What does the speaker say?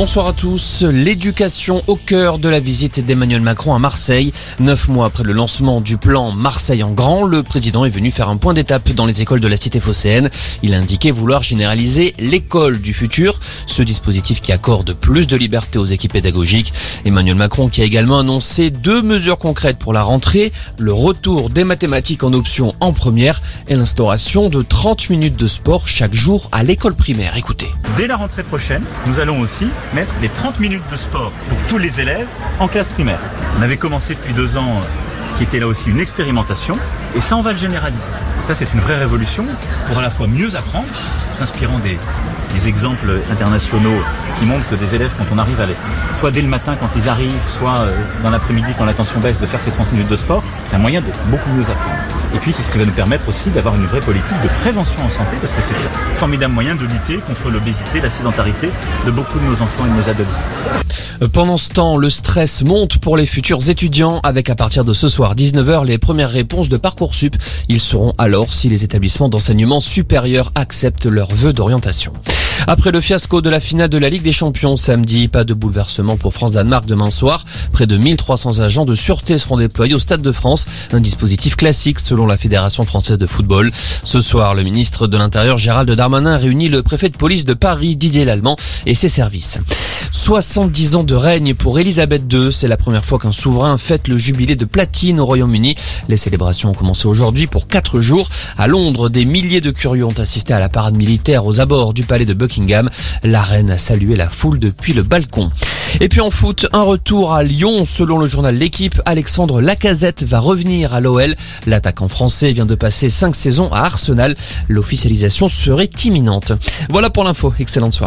Bonsoir à tous. L'éducation au cœur de la visite d'Emmanuel Macron à Marseille. Neuf mois après le lancement du plan Marseille en grand, le président est venu faire un point d'étape dans les écoles de la cité phocéenne. Il a indiqué vouloir généraliser l'école du futur, ce dispositif qui accorde plus de liberté aux équipes pédagogiques. Emmanuel Macron qui a également annoncé deux mesures concrètes pour la rentrée, le retour des mathématiques en option en première et l'instauration de 30 minutes de sport chaque jour à l'école primaire. Écoutez. Dès la rentrée prochaine, nous allons aussi mettre les 30 minutes de sport pour tous les élèves en classe primaire. On avait commencé depuis deux ans ce qui était là aussi une expérimentation, et ça on va le généraliser. Ça c'est une vraie révolution pour à la fois mieux apprendre, s'inspirant des, des, exemples internationaux qui montrent que des élèves quand on arrive à les, soit dès le matin quand ils arrivent, soit dans l'après-midi quand la tension baisse, de faire ces 30 minutes de sport, c'est un moyen de beaucoup mieux apprendre. Et puis c'est ce qui va nous permettre aussi d'avoir une vraie politique de prévention en santé, parce que c'est un formidable moyen de lutter contre l'obésité, la sédentarité de beaucoup de nos enfants et de nos adolescents. Pendant ce temps, le stress monte pour les futurs étudiants avec à partir de ce soir 19h les premières réponses de Parcoursup. Ils seront alors si les établissements d'enseignement supérieur acceptent leurs vœux d'orientation. Après le fiasco de la finale de la Ligue des Champions samedi, pas de bouleversement pour France-Danemark demain soir. Près de 1300 agents de sûreté seront déployés au Stade de France, un dispositif classique selon la Fédération française de football. Ce soir, le ministre de l'Intérieur Gérald Darmanin réunit le préfet de police de Paris Didier Lallemand et ses services. 70 ans de règne pour Elisabeth II. C'est la première fois qu'un souverain fête le jubilé de platine au Royaume-Uni. Les célébrations ont commencé aujourd'hui pour 4 jours. À Londres, des milliers de curieux ont assisté à la parade militaire aux abords du palais de La reine a salué la foule depuis le balcon. Et puis en foot, un retour à Lyon. Selon le journal L'équipe, Alexandre Lacazette va revenir à l'OL. L'attaquant français vient de passer 5 saisons à Arsenal. L'officialisation serait imminente. Voilà pour l'info. Excellente soirée.